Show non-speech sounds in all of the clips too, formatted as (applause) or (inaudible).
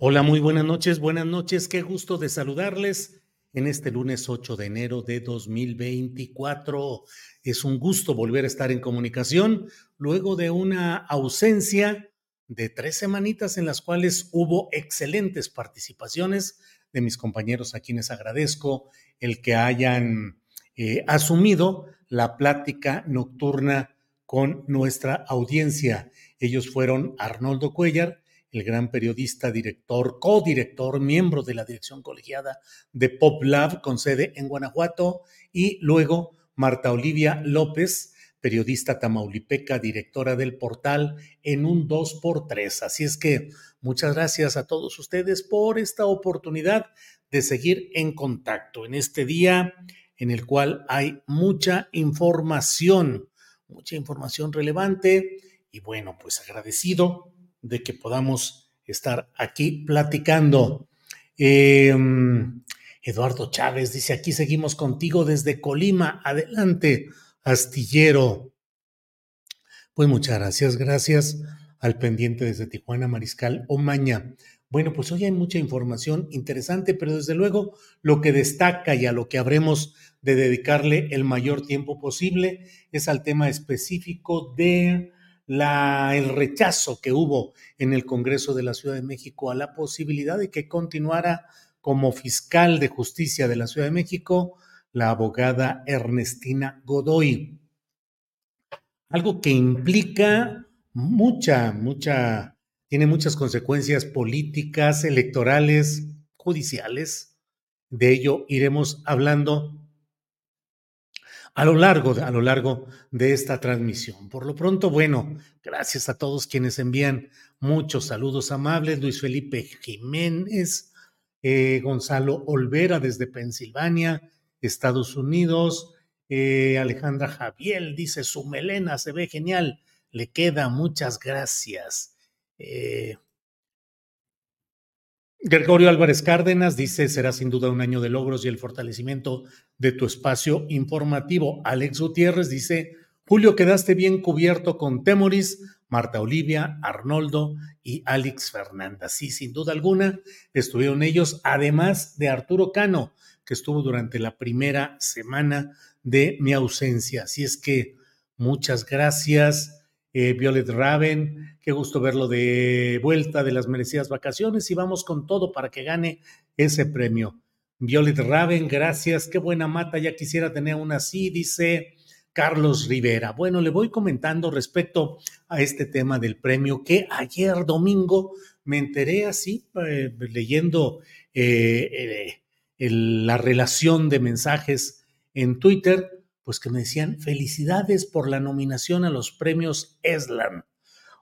Hola, muy buenas noches, buenas noches, qué gusto de saludarles en este lunes 8 de enero de 2024. Es un gusto volver a estar en comunicación luego de una ausencia de tres semanitas en las cuales hubo excelentes participaciones de mis compañeros a quienes agradezco el que hayan eh, asumido la plática nocturna con nuestra audiencia. Ellos fueron Arnoldo Cuellar, el gran periodista, director, codirector, miembro de la dirección colegiada de Pop Lab con sede en Guanajuato, y luego Marta Olivia López, periodista tamaulipeca, directora del portal en un 2x3. Así es que muchas gracias a todos ustedes por esta oportunidad de seguir en contacto en este día en el cual hay mucha información, mucha información relevante y bueno, pues agradecido de que podamos estar aquí platicando. Em, Eduardo Chávez dice, aquí seguimos contigo desde Colima. Adelante, astillero. Pues muchas gracias, gracias al pendiente desde Tijuana, Mariscal Omaña. Bueno, pues hoy hay mucha información interesante, pero desde luego lo que destaca y a lo que habremos de dedicarle el mayor tiempo posible es al tema específico de la, el rechazo que hubo en el Congreso de la Ciudad de México a la posibilidad de que continuara como fiscal de justicia de la Ciudad de México la abogada Ernestina Godoy. Algo que implica mucha, mucha, tiene muchas consecuencias políticas, electorales, judiciales. De ello iremos hablando a lo largo, a lo largo de esta transmisión. Por lo pronto, bueno, gracias a todos quienes envían muchos saludos amables. Luis Felipe Jiménez, eh, Gonzalo Olvera desde Pensilvania, Estados Unidos. Eh, Alejandra Javier dice, su melena se ve genial, le queda, muchas gracias. Eh, Gregorio Álvarez Cárdenas dice, será sin duda un año de logros y el fortalecimiento de tu espacio informativo. Alex Gutiérrez dice, Julio, quedaste bien cubierto con Temoris, Marta Olivia, Arnoldo y Alex Fernanda. Sí, sin duda alguna, estuvieron ellos, además de Arturo Cano, que estuvo durante la primera semana de mi ausencia. Así es que muchas gracias eh, Violet Raven, qué gusto verlo de vuelta de las merecidas vacaciones y vamos con todo para que gane ese premio. Violet Raven, gracias, qué buena mata, ya quisiera tener una así, dice Carlos Rivera. Bueno, le voy comentando respecto a este tema del premio que ayer domingo me enteré así, eh, leyendo eh, la relación de mensajes en Twitter pues que me decían felicidades por la nominación a los premios ESLAM.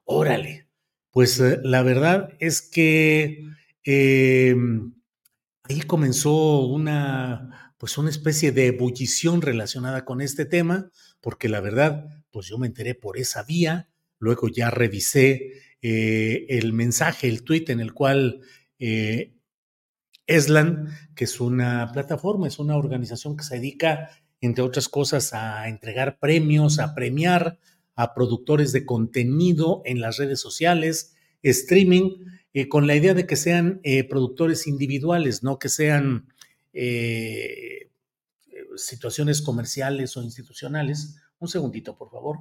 Órale, pues eh, la verdad es que em, ahí comenzó una, pues una especie de ebullición relacionada con este tema, porque la verdad, pues yo me enteré por esa vía, luego ya revisé eh, el mensaje, el tweet en el cual eh, ESLAN, que es una plataforma, es una organización que se dedica entre otras cosas, a entregar premios, a premiar a productores de contenido en las redes sociales, streaming, eh, con la idea de que sean eh, productores individuales, no que sean eh, situaciones comerciales o institucionales. Un segundito, por favor.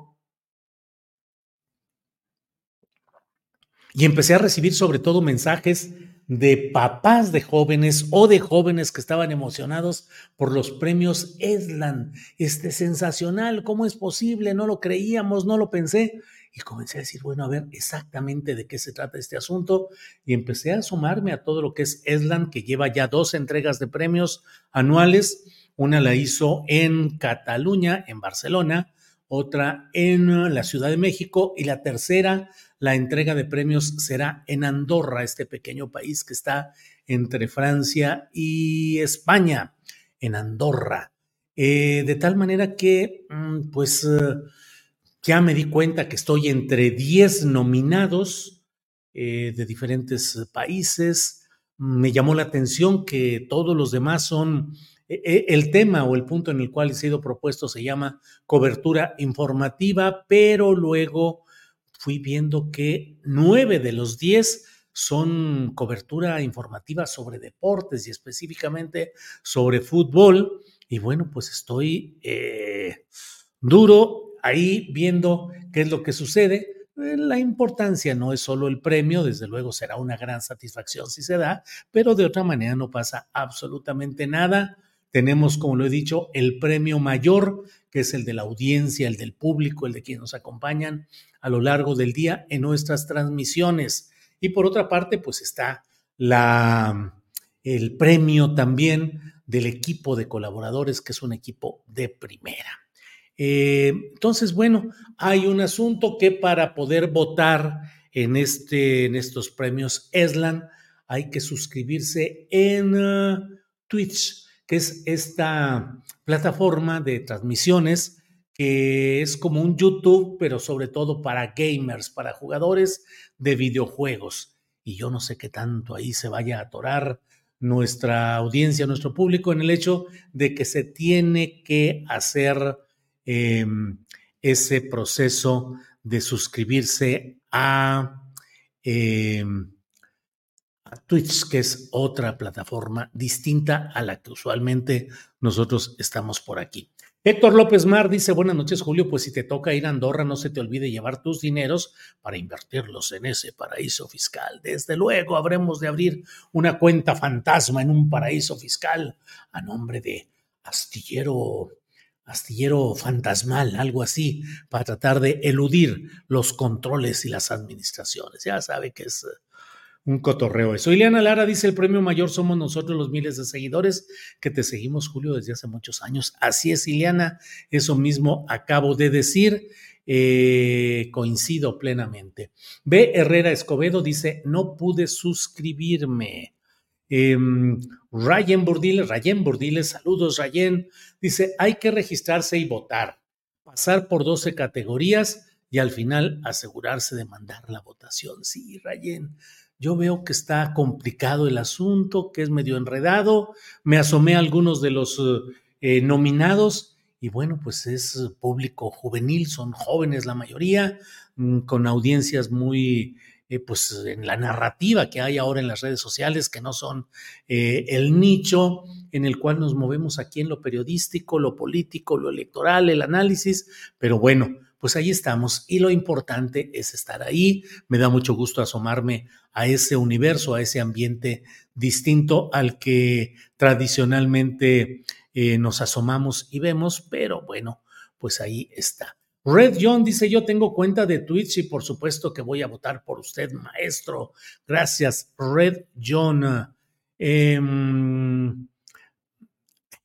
Y empecé a recibir sobre todo mensajes de papás de jóvenes o de jóvenes que estaban emocionados por los premios Eslan. Este sensacional, ¿cómo es posible? No lo creíamos, no lo pensé. Y comencé a decir, bueno, a ver exactamente de qué se trata este asunto. Y empecé a sumarme a todo lo que es Eslan, que lleva ya dos entregas de premios anuales. Una la hizo en Cataluña, en Barcelona, otra en la Ciudad de México y la tercera la entrega de premios será en Andorra, este pequeño país que está entre Francia y España, en Andorra. Eh, de tal manera que, mm, pues, eh, ya me di cuenta que estoy entre 10 nominados eh, de diferentes países. Me llamó la atención que todos los demás son el tema o el punto en el cual he sido propuesto se llama cobertura informativa, pero luego fui viendo que nueve de los diez son cobertura informativa sobre deportes y específicamente sobre fútbol. Y bueno, pues estoy eh, duro ahí viendo qué es lo que sucede. Eh, la importancia no es solo el premio, desde luego será una gran satisfacción si se da, pero de otra manera no pasa absolutamente nada. Tenemos, como lo he dicho, el premio mayor, que es el de la audiencia, el del público, el de quienes nos acompañan a lo largo del día en nuestras transmisiones. Y por otra parte, pues está la, el premio también del equipo de colaboradores, que es un equipo de primera. Eh, entonces, bueno, hay un asunto que para poder votar en, este, en estos premios ESLAN hay que suscribirse en uh, Twitch que es esta plataforma de transmisiones que es como un YouTube, pero sobre todo para gamers, para jugadores de videojuegos. Y yo no sé qué tanto ahí se vaya a atorar nuestra audiencia, nuestro público, en el hecho de que se tiene que hacer em, ese proceso de suscribirse a... Em, Twitch, que es otra plataforma distinta a la que usualmente nosotros estamos por aquí. Héctor López Mar dice, buenas noches Julio, pues si te toca ir a Andorra, no se te olvide llevar tus dineros para invertirlos en ese paraíso fiscal. Desde luego habremos de abrir una cuenta fantasma en un paraíso fiscal a nombre de astillero, astillero fantasmal, algo así, para tratar de eludir los controles y las administraciones. Ya sabe que es un cotorreo eso. Ileana Lara dice, el premio mayor somos nosotros los miles de seguidores que te seguimos, Julio, desde hace muchos años. Así es, Ileana, eso mismo acabo de decir. Eh, coincido plenamente. B. Herrera Escobedo dice, no pude suscribirme. Eh, Rayen Burdiles, Rayen Burdiles, saludos Rayen, dice, hay que registrarse y votar, pasar por 12 categorías y al final asegurarse de mandar la votación. Sí, Rayen, yo veo que está complicado el asunto, que es medio enredado. Me asomé a algunos de los eh, nominados y bueno, pues es público juvenil, son jóvenes la mayoría, mm, con audiencias muy, eh, pues en la narrativa que hay ahora en las redes sociales, que no son eh, el nicho en el cual nos movemos aquí en lo periodístico, lo político, lo electoral, el análisis, pero bueno, pues ahí estamos y lo importante es estar ahí. Me da mucho gusto asomarme a ese universo, a ese ambiente distinto al que tradicionalmente eh, nos asomamos y vemos, pero bueno, pues ahí está. Red John dice, yo tengo cuenta de Twitch y por supuesto que voy a votar por usted, maestro. Gracias, Red John. Em,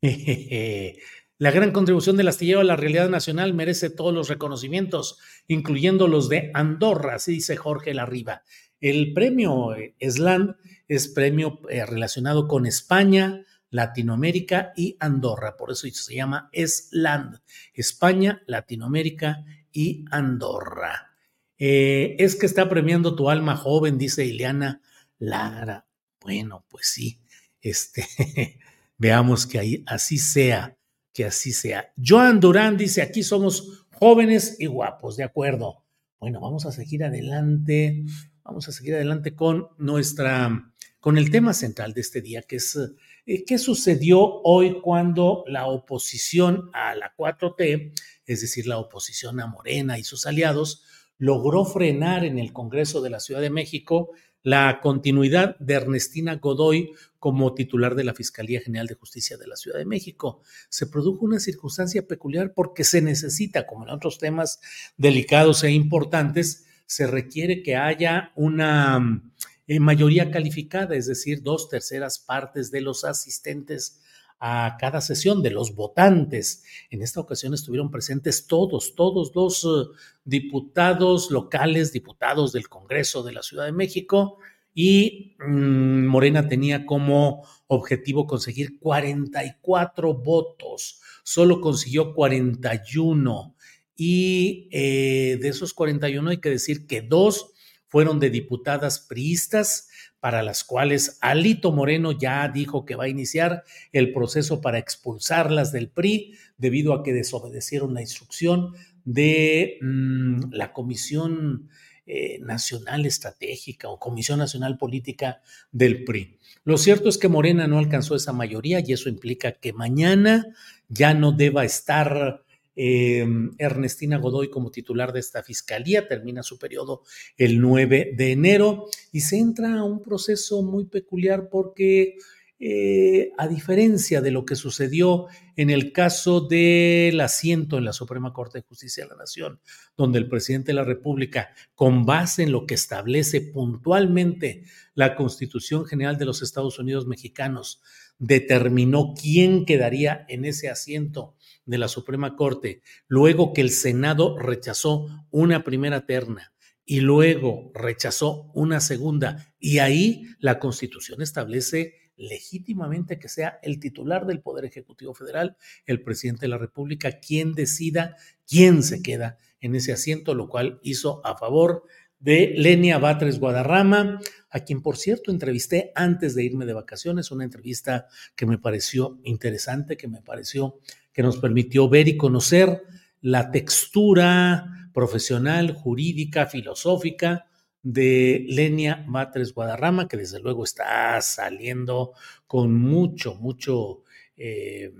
(laughs) La gran contribución del astillero a la realidad nacional merece todos los reconocimientos, incluyendo los de Andorra, así dice Jorge Larriba. El premio eh, SLAN es premio eh, relacionado con España, Latinoamérica y Andorra, por eso se llama SLAN, España, Latinoamérica y Andorra. Eh, es que está premiando tu alma joven, dice Ileana Lara. Bueno, pues sí, este, (laughs) veamos que ahí así sea. Que así sea. Joan Durán dice, aquí somos jóvenes y guapos, de acuerdo. Bueno, vamos a seguir adelante, vamos a seguir adelante con nuestra, con el tema central de este día, que es eh, qué sucedió hoy cuando la oposición a la 4T, es decir, la oposición a Morena y sus aliados, logró frenar en el Congreso de la Ciudad de México la continuidad de Ernestina Godoy como titular de la Fiscalía General de Justicia de la Ciudad de México. Se produjo una circunstancia peculiar porque se necesita, como en otros temas delicados e importantes, se requiere que haya una eh, mayoría calificada, es decir, dos terceras partes de los asistentes a cada sesión de los votantes. En esta ocasión estuvieron presentes todos, todos los eh, diputados locales, diputados del Congreso de la Ciudad de México, y mm, Morena tenía como objetivo conseguir 44 votos, solo consiguió 41 y eh, de esos 41 hay que decir que dos fueron de diputadas priistas para las cuales Alito Moreno ya dijo que va a iniciar el proceso para expulsarlas del PRI debido a que desobedecieron la instrucción de mm, la Comisión eh, Nacional Estratégica o Comisión Nacional Política del PRI. Lo cierto es que Morena no alcanzó esa mayoría y eso implica que mañana ya no deba estar eh, Ernestina Godoy como titular de esta fiscalía, termina su periodo el 9 de enero y se entra a un proceso muy peculiar porque eh, a diferencia de lo que sucedió en el caso del asiento en la Suprema Corte de Justicia de la Nación, donde el presidente de la República, con base en lo que establece puntualmente la Constitución General de los Estados Unidos Mexicanos, determinó quién quedaría en ese asiento de la Suprema Corte, luego que el Senado rechazó una primera terna y luego rechazó una segunda, y ahí la Constitución establece legítimamente que sea el titular del Poder Ejecutivo Federal, el presidente de la República, quien decida quién se queda en ese asiento, lo cual hizo a favor de Lenia Batres Guadarrama, a quien por cierto entrevisté antes de irme de vacaciones, una entrevista que me pareció interesante, que me pareció que nos permitió ver y conocer la textura profesional, jurídica, filosófica de Lenia Batres Guadarrama, que desde luego está saliendo con mucho, mucho eh,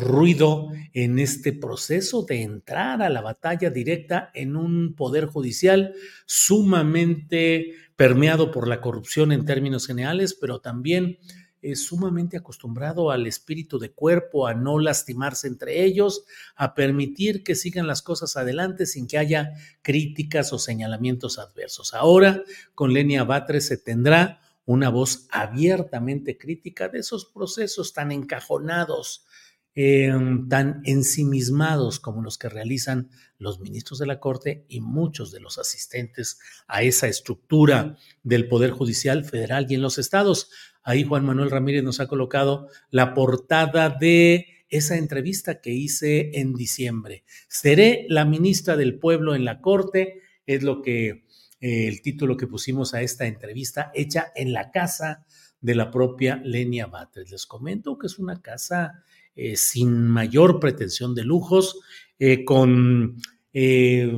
ruido en este proceso de entrar a la batalla directa en un poder judicial sumamente permeado por la corrupción en términos generales, pero también es sumamente acostumbrado al espíritu de cuerpo, a no lastimarse entre ellos, a permitir que sigan las cosas adelante sin que haya críticas o señalamientos adversos. Ahora, con Lenia Batres se tendrá una voz abiertamente crítica de esos procesos tan encajonados, em, tan ensimismados como los que realizan los ministros de la Corte y muchos de los asistentes a esa estructura del Poder Judicial federal y en los estados. Ahí Juan Manuel Ramírez nos ha colocado la portada de esa entrevista que hice en diciembre. Seré la ministra del pueblo en la Corte, es lo que eh, el título que pusimos a esta entrevista, hecha en la casa de la propia Lenia Batres. Les comento que es una casa eh, sin mayor pretensión de lujos, eh, con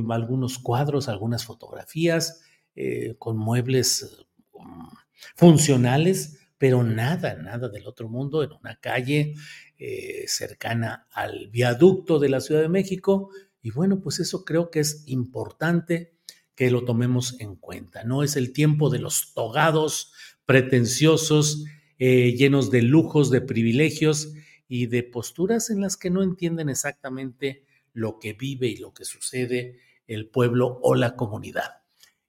algunos cuadros, algunas fotografías, con muebles um, funcionales, pero nada, nada del otro mundo, en una calle eh, cercana al viaducto de la Ciudad de México. Y bueno, pues eso creo que es importante que lo tomemos en cuenta. No es el tiempo de los togados pretenciosos, eh, llenos de lujos, de privilegios y de posturas en las que no entienden exactamente lo que vive y lo que sucede el pueblo o la comunidad.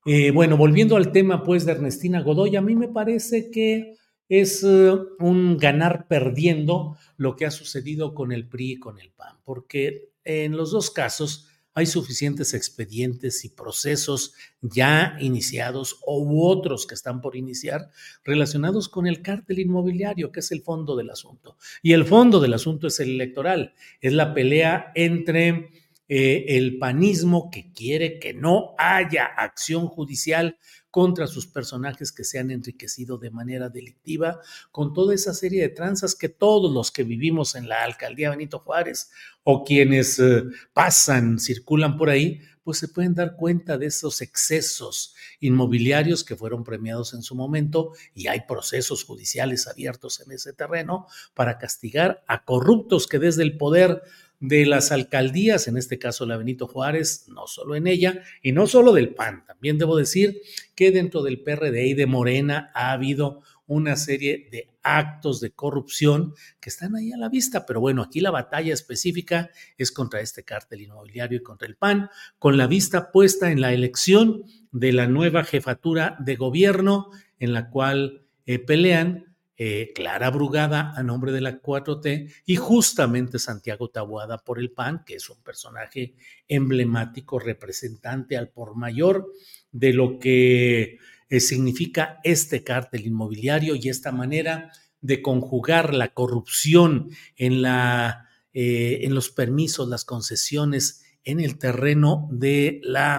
Eh, bueno, volviendo al tema pues de Ernestina Godoy, a mí me parece que es eh, un ganar perdiendo lo que ha sucedido con el PRI y con el PAN, porque en los dos casos hay suficientes expedientes y procesos ya iniciados u otros que están por iniciar relacionados con el cártel inmobiliario, que es el fondo del asunto. Y el fondo del asunto es el electoral, es la pelea entre eh, el panismo que quiere que no haya acción judicial contra sus personajes que se han enriquecido de manera delictiva, con toda esa serie de tranzas que todos los que vivimos en la alcaldía Benito Juárez o quienes eh, pasan, circulan por ahí, pues se pueden dar cuenta de esos excesos inmobiliarios que fueron premiados en su momento y hay procesos judiciales abiertos en ese terreno para castigar a corruptos que desde el poder de las alcaldías, en este caso la Benito Juárez, no solo en ella, y no solo del PAN, también debo decir que dentro del PRD y de Morena ha habido una serie de actos de corrupción que están ahí a la vista, pero bueno, aquí la batalla específica es contra este cártel inmobiliario y contra el PAN, con la vista puesta en la elección de la nueva jefatura de gobierno en la cual eh, pelean eh, Clara Brugada a nombre de la 4T y justamente Santiago Tabuada por el PAN, que es un personaje emblemático, representante al por mayor de lo que eh, significa este cártel inmobiliario y esta manera de conjugar la corrupción en, la, eh, en los permisos, las concesiones en el terreno de la...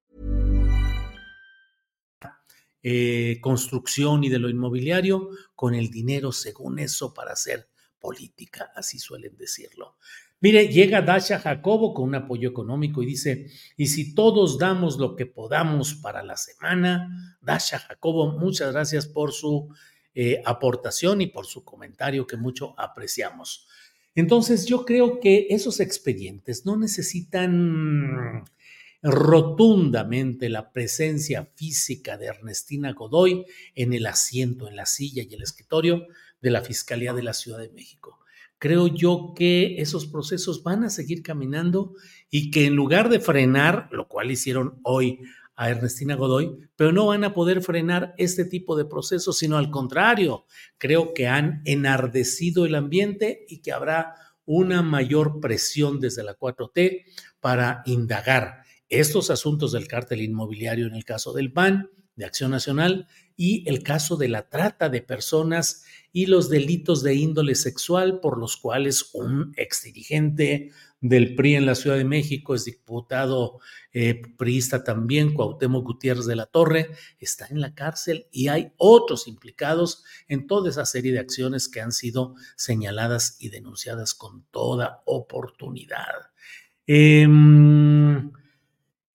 Eh, construcción y de lo inmobiliario con el dinero según eso para hacer política, así suelen decirlo. Mire, llega Dasha Jacobo con un apoyo económico y dice, y si todos damos lo que podamos para la semana, Dasha Jacobo, muchas gracias por su eh, aportación y por su comentario que mucho apreciamos. Entonces, yo creo que esos expedientes no necesitan rotundamente la presencia física de Ernestina Godoy en el asiento, en la silla y el escritorio de la Fiscalía de la Ciudad de México. Creo yo que esos procesos van a seguir caminando y que en lugar de frenar, lo cual hicieron hoy a Ernestina Godoy, pero no van a poder frenar este tipo de procesos, sino al contrario, creo que han enardecido el ambiente y que habrá una mayor presión desde la 4T para indagar estos asuntos del cártel inmobiliario en el caso del PAN, de Acción Nacional, y el caso de la trata de personas y los delitos de índole sexual por los cuales un exdirigente del PRI en la Ciudad de México, es diputado eh, priista también, Cuauhtémoc Gutiérrez de la Torre, está en la cárcel y hay otros implicados en toda esa serie de acciones que han sido señaladas y denunciadas con toda oportunidad. Eh,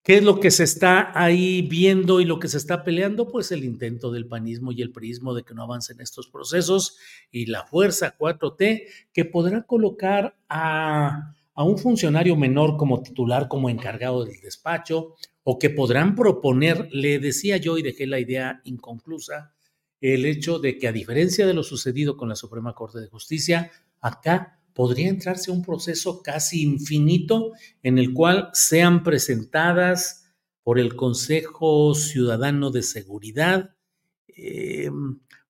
¿Qué es lo que se está ahí viendo y lo que se está peleando? Pues el intento del panismo y el prismo de que no avancen estos procesos y la fuerza 4T que podrá colocar a, a un funcionario menor como titular, como encargado del despacho, o que podrán proponer, le decía yo y dejé la idea inconclusa, el hecho de que a diferencia de lo sucedido con la Suprema Corte de Justicia, acá podría entrarse un proceso casi infinito en el cual sean presentadas por el Consejo Ciudadano de Seguridad eh,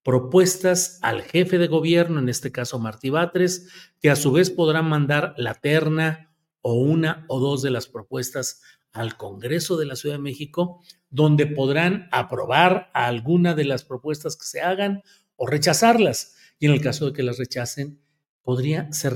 propuestas al jefe de gobierno, en este caso Martí Batres, que a su vez podrán mandar la terna o una o dos de las propuestas al Congreso de la Ciudad de México, donde podrán aprobar alguna de las propuestas que se hagan o rechazarlas. Y en el caso de que las rechacen, podría, se,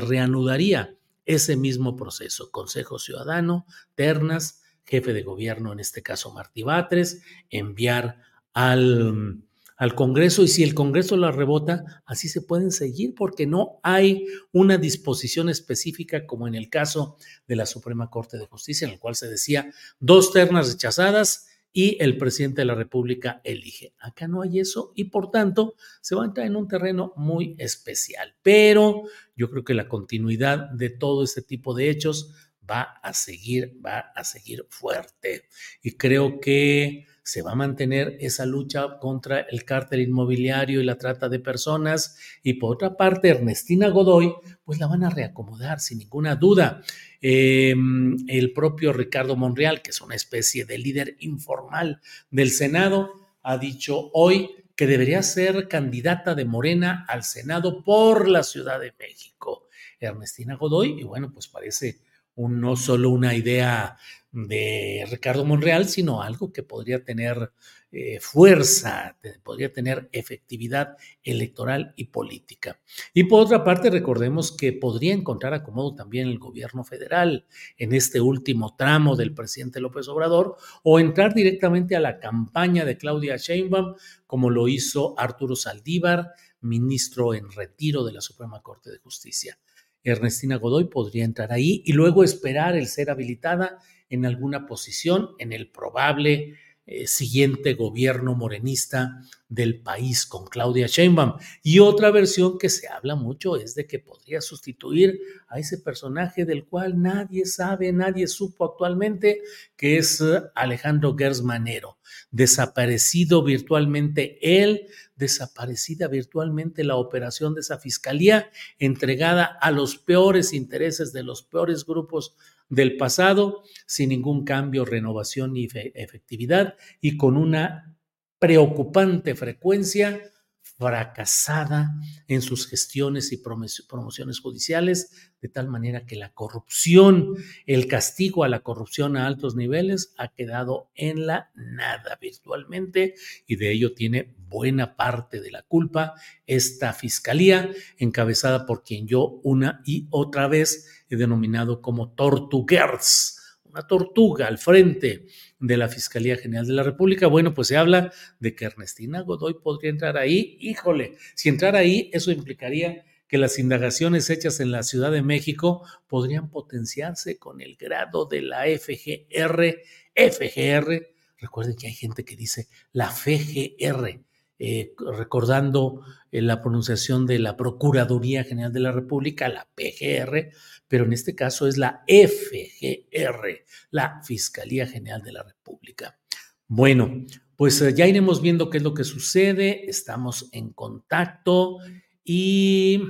reanudaría ese mismo proceso. Consejo Ciudadano, ternas, jefe de gobierno, en este caso Martí Batres, enviar al, al Congreso y si el Congreso la rebota, así se pueden seguir porque no hay una disposición específica como en el caso de la Suprema Corte de Justicia, en el cual se decía dos ternas rechazadas y el presidente de la República elige. Acá no hay eso y por tanto se va a entrar en un terreno muy especial. Pero yo creo que la continuidad de todo este tipo de hechos va a seguir, va a seguir fuerte. Y creo que se va a mantener esa lucha contra el cártel inmobiliario y la trata de personas. Y por otra parte, Ernestina Godoy, pues la van a reacomodar sin ninguna duda. Em, el propio Ricardo Monreal, que es una especie de líder informal del Senado, ha dicho hoy que debería ser candidata de Morena al Senado por la Ciudad de México. Ernestina Godoy, y bueno, pues parece no solo una idea de Ricardo Monreal, sino algo que podría tener eh, fuerza, podría tener efectividad electoral y política. Y por otra parte, recordemos que podría encontrar acomodo también el gobierno federal en este último tramo del presidente López Obrador o entrar directamente a la campaña de Claudia Sheinbaum, como lo hizo Arturo Saldívar, ministro en retiro de la Suprema Corte de Justicia. Ernestina Godoy podría entrar ahí y luego esperar el ser habilitada en alguna posición en el probable eh, siguiente gobierno morenista del país con Claudia Sheinbaum. Y otra versión que se habla mucho es de que podría sustituir a ese personaje del cual nadie sabe, nadie supo actualmente, que es eh, Alejandro Gersmanero, desaparecido virtualmente él, desaparecida virtualmente la operación de esa fiscalía, entregada a los peores intereses de los peores grupos del pasado sin ningún cambio, renovación ni efectividad y con una preocupante frecuencia fracasada en sus gestiones y promociones judiciales, de tal manera que la corrupción, el castigo a la corrupción a altos niveles ha quedado en la nada virtualmente y de ello tiene buena parte de la culpa esta fiscalía encabezada por quien yo una y otra vez he denominado como Tortuguers tortuga al frente de la Fiscalía General de la República. Bueno, pues se habla de que Ernestina Godoy podría entrar ahí. Híjole, si entrara ahí, eso implicaría que las indagaciones hechas en la Ciudad de México podrían potenciarse con el grado de la FGR. FGR, recuerden que hay gente que dice la FGR, eh, recordando eh, la pronunciación de la Procuraduría General de la República, la PGR, pero en este caso es la FGR, la Fiscalía General de la República. Bueno, pues eh, ya iremos viendo qué es lo que sucede, estamos en contacto y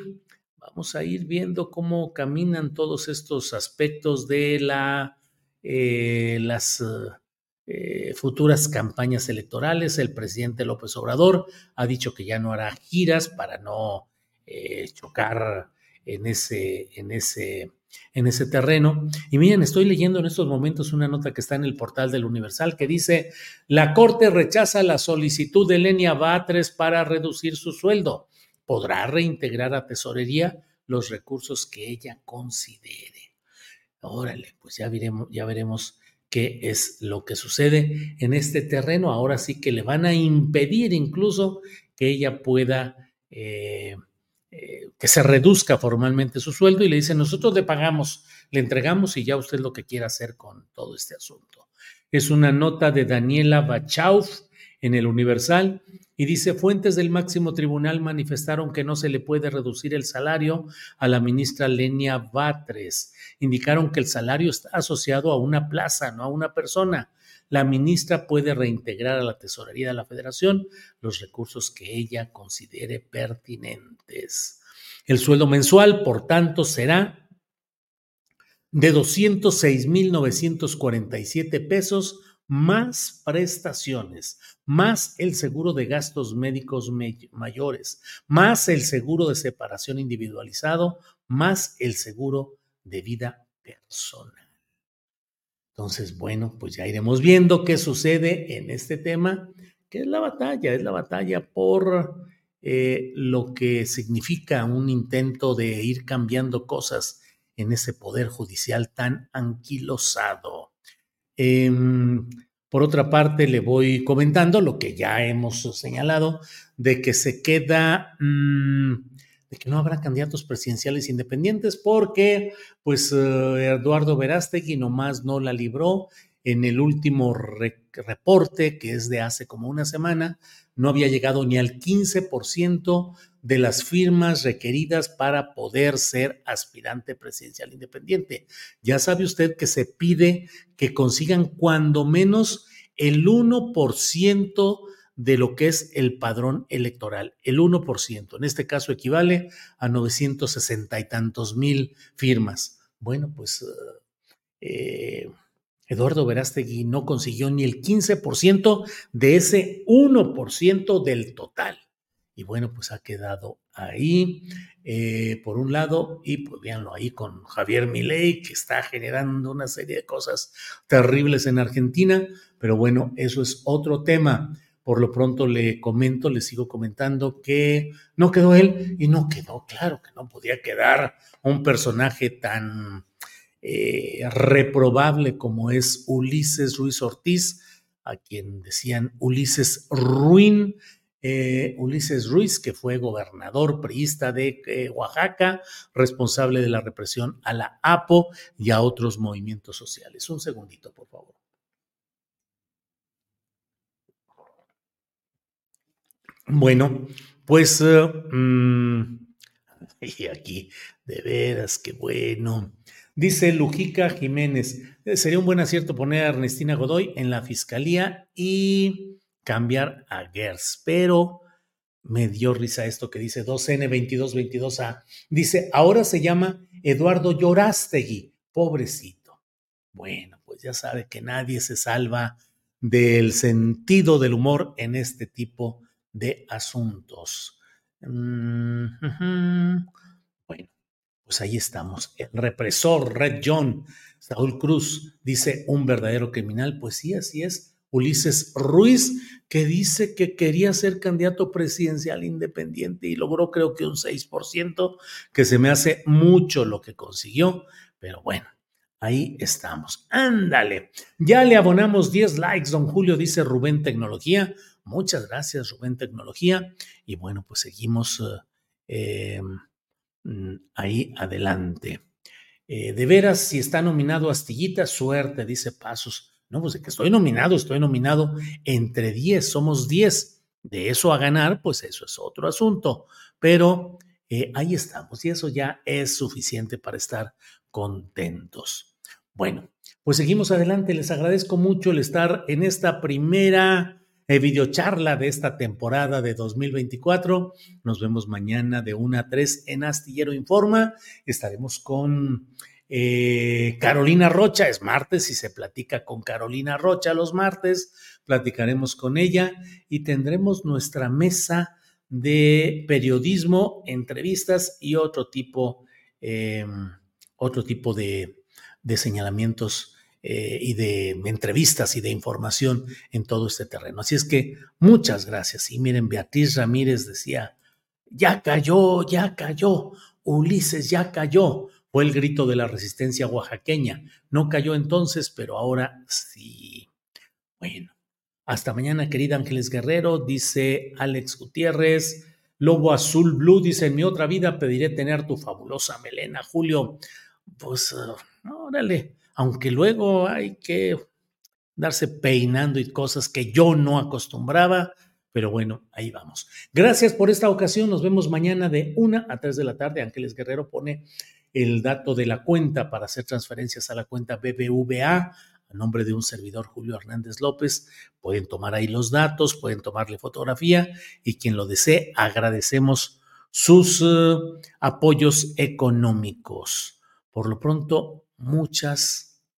vamos a ir viendo cómo caminan todos estos aspectos de la, las eh, futuras campañas electorales. El presidente López Obrador ha dicho que ya no hará giras para no eh, chocar en ese, en, ese, en ese terreno. Y miren, estoy leyendo en estos momentos una nota que está en el portal del Universal que dice, la Corte rechaza la solicitud de Lenia Batres para reducir su sueldo. Podrá reintegrar a tesorería los recursos que ella considere. Órale, pues ya veremos, ya veremos qué es lo que sucede en este terreno. Ahora sí que le van a impedir incluso que ella pueda, eh, eh, que se reduzca formalmente su sueldo y le dicen, nosotros le pagamos, le entregamos y ya usted lo que quiera hacer con todo este asunto. Es una nota de Daniela Bachauf en el Universal y dice, fuentes del máximo tribunal manifestaron que no se le puede reducir el salario a la ministra Lenia Batres. Indicaron que el salario está asociado a una plaza, no a una persona. La ministra puede reintegrar a la tesorería de la federación los recursos que ella considere pertinentes. El sueldo mensual, por tanto, será de 206.947 pesos más prestaciones, más el seguro de gastos médicos mayores, más el seguro de separación individualizado, más el seguro de vida personal. Entonces, bueno, pues ya iremos viendo qué sucede en este tema, que es la batalla, es la batalla por eh, lo que significa un intento de ir cambiando cosas en ese poder judicial tan anquilosado. Em, Por otra parte, le voy comentando lo que ya hemos señalado, de que se queda, mmm, de que no habrá candidatos presidenciales independientes porque, pues, eh, Eduardo Verástegui nomás no la libró en el último re reporte, que es de hace como una semana, no había llegado ni al 15% de las firmas requeridas para poder ser aspirante presidencial independiente. Ya sabe usted que se pide que consigan cuando menos el 1% de lo que es el padrón electoral, el 1%. En este caso equivale a 960 y tantos mil firmas. Bueno, pues eh, Eduardo Verástegui no consiguió ni el 15% de ese 1% del total. Y bueno, pues ha quedado ahí, eh, por un lado, y pues véanlo ahí con Javier Milei, que está generando una serie de cosas terribles en Argentina, pero bueno, eso es otro tema. Por lo pronto le comento, le sigo comentando que no quedó él y no quedó, claro que no podía quedar un personaje tan eh, reprobable como es Ulises Ruiz Ortiz, a quien decían Ulises Ruin, eh, Ulises Ruiz, que fue gobernador priista de eh, Oaxaca, responsable de la represión a la APO y a otros movimientos sociales. Un segundito, por favor. Bueno, pues, mm, (laughs) y aquí, de veras, qué bueno. Dice Lujica Jiménez, eh, sería un buen acierto poner a Ernestina Godoy en la fiscalía y cambiar a Gers, pero me dio risa esto que dice 2N2222A. Dice, ahora se llama Eduardo Llorástegui, pobrecito. Bueno, pues ya sabe que nadie se salva del sentido del humor en este tipo de asuntos. Mm, pues ahí estamos. El represor Red John, Saúl Cruz, dice un verdadero criminal. Pues sí, así es. Ulises Ruiz, que dice que quería ser candidato presidencial independiente y logró creo que un 6%, que se me hace mucho lo que consiguió, pero bueno, ahí estamos. Ándale, ya le abonamos 10 likes, don Julio, dice Rubén Tecnología. Muchas gracias, Rubén Tecnología. Y bueno, pues seguimos eh, em, ahí adelante. Eh, de veras, si está nominado Astillita, suerte, dice Pasos. No, pues de que estoy nominado, estoy nominado entre 10, somos 10. De eso a ganar, pues eso es otro asunto. Pero eh, ahí estamos y eso ya es suficiente para estar contentos. Bueno, pues seguimos adelante. Les agradezco mucho el estar en esta primera videocharla de esta temporada de 2024. Nos vemos mañana de 1 a 3 en Astillero Informa. Estaremos con eh, Carolina Rocha. Es martes y se platica con Carolina Rocha los martes. Platicaremos con ella y tendremos nuestra mesa de periodismo, entrevistas y otro tipo, eh, otro tipo de, de señalamientos eh, y de entrevistas y de información en todo este terreno. Así es que muchas gracias. Y miren, Beatriz Ramírez decía, ya cayó, ya cayó, Ulises ya cayó. Fue el grito de la resistencia oaxaqueña. No cayó entonces, pero ahora sí. Bueno, hasta mañana, querida Ángeles Guerrero, dice Alex Gutiérrez. Lobo Azul Blue dice, en mi otra vida pediré tener tu fabulosa melena, Julio. Pues, uh, órale, aunque luego hay que darse peinando y cosas que yo no acostumbraba, pero bueno, ahí vamos. Gracias por esta ocasión, nos vemos mañana de 1 a 3 de la tarde. Ángeles Guerrero pone el dato de la cuenta para hacer transferencias a la cuenta BBVA a nombre de un servidor Julio Hernández López. Pueden tomar ahí los datos, pueden tomarle fotografía y quien lo desee, agradecemos sus eh, apoyos económicos. Por lo pronto, muchas